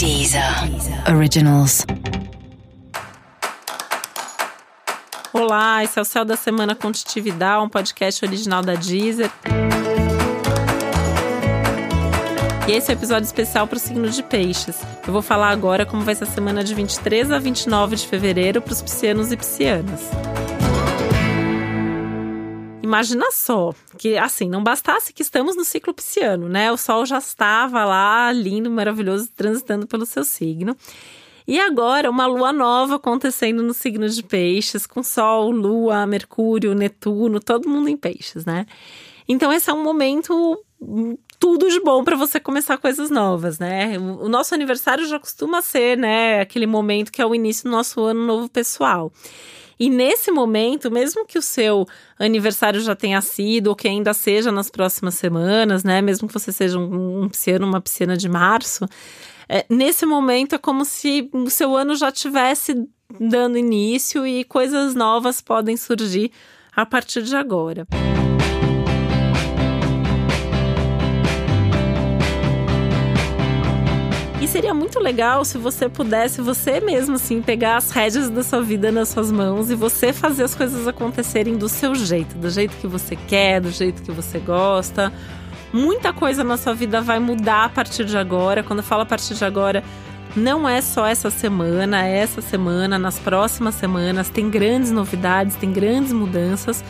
Deezer Originals. Olá, esse é o Céu da Semana Contitividade, um podcast original da Deezer. E esse é o um episódio especial para o signo de Peixes. Eu vou falar agora como vai ser a semana de 23 a 29 de fevereiro para os piscianos e piscianas. Imagina só, que assim, não bastasse que estamos no ciclo pisciano, né? O Sol já estava lá, lindo, maravilhoso, transitando pelo seu signo. E agora, uma lua nova acontecendo no signo de Peixes, com Sol, Lua, Mercúrio, Netuno, todo mundo em Peixes, né? Então, esse é um momento tudo de bom para você começar coisas novas, né? O nosso aniversário já costuma ser, né, aquele momento que é o início do nosso ano novo pessoal. E nesse momento, mesmo que o seu aniversário já tenha sido, ou que ainda seja nas próximas semanas, né? Mesmo que você seja um, um pisciano, uma pisciana de março, é, nesse momento é como se o seu ano já tivesse dando início e coisas novas podem surgir a partir de agora. Seria muito legal se você pudesse, você mesmo, assim, pegar as rédeas da sua vida nas suas mãos e você fazer as coisas acontecerem do seu jeito, do jeito que você quer, do jeito que você gosta. Muita coisa na sua vida vai mudar a partir de agora. Quando eu falo a partir de agora, não é só essa semana, é essa semana, nas próximas semanas, tem grandes novidades, tem grandes mudanças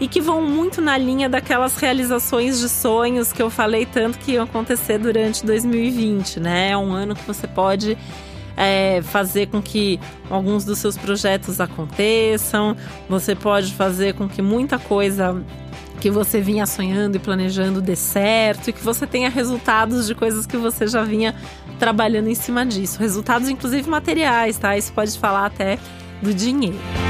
e que vão muito na linha daquelas realizações de sonhos que eu falei tanto que iam acontecer durante 2020, né? É um ano que você pode é, fazer com que alguns dos seus projetos aconteçam, você pode fazer com que muita coisa que você vinha sonhando e planejando dê certo e que você tenha resultados de coisas que você já vinha trabalhando em cima disso. Resultados, inclusive materiais, tá? Isso pode falar até do dinheiro.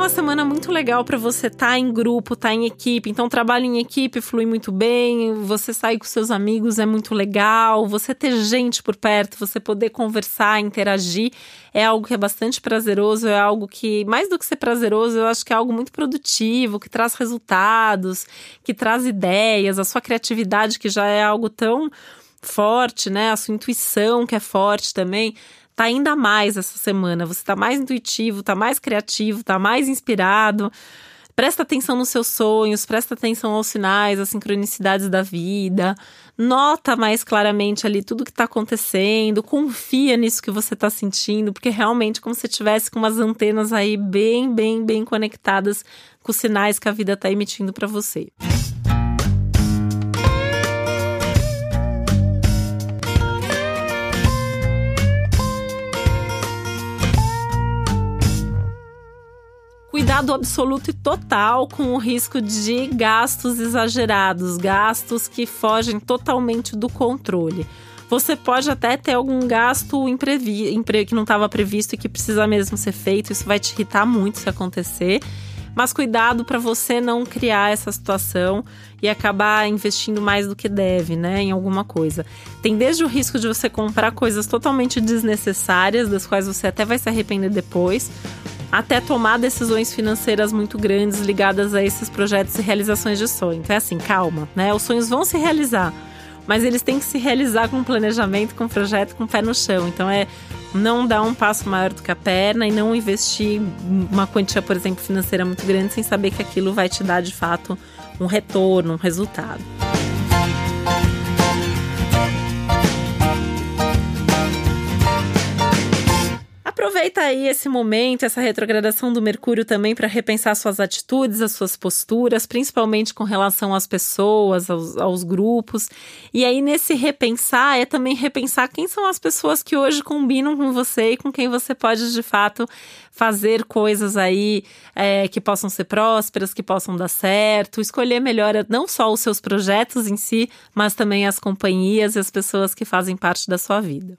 Uma semana muito legal para você estar tá em grupo, estar tá em equipe. Então, trabalho em equipe flui muito bem. Você sair com seus amigos é muito legal. Você ter gente por perto, você poder conversar, interagir, é algo que é bastante prazeroso. É algo que, mais do que ser prazeroso, eu acho que é algo muito produtivo, que traz resultados, que traz ideias. A sua criatividade, que já é algo tão forte, né? A sua intuição, que é forte também tá ainda mais essa semana. Você tá mais intuitivo, tá mais criativo, tá mais inspirado. Presta atenção nos seus sonhos, presta atenção aos sinais, às sincronicidades da vida. Nota mais claramente ali tudo que está acontecendo, confia nisso que você está sentindo, porque realmente é como se tivesse com umas antenas aí bem, bem, bem conectadas com os sinais que a vida está emitindo para você. Cuidado absoluto e total com o risco de gastos exagerados, gastos que fogem totalmente do controle. Você pode até ter algum gasto imprevisto, que não estava previsto e que precisa mesmo ser feito. Isso vai te irritar muito se acontecer. Mas cuidado para você não criar essa situação e acabar investindo mais do que deve, né, em alguma coisa. Tem desde o risco de você comprar coisas totalmente desnecessárias, das quais você até vai se arrepender depois, até tomar decisões financeiras muito grandes ligadas a esses projetos e realizações de sonho. Então é assim, calma, né? Os sonhos vão se realizar, mas eles têm que se realizar com planejamento, com projeto, com pé no chão. Então é não dar um passo maior do que a perna e não investir uma quantia, por exemplo, financeira muito grande sem saber que aquilo vai te dar de fato um retorno, um resultado. Aproveita aí esse momento, essa retrogradação do Mercúrio também para repensar suas atitudes, as suas posturas, principalmente com relação às pessoas, aos, aos, grupos. E aí, nesse repensar, é também repensar quem são as pessoas que hoje combinam com você e com quem você pode, de fato, fazer coisas aí é, que possam ser prósperas, que possam dar certo. Escolher melhor não só os seus projetos em si, mas também as companhias e as pessoas que fazem parte da sua vida.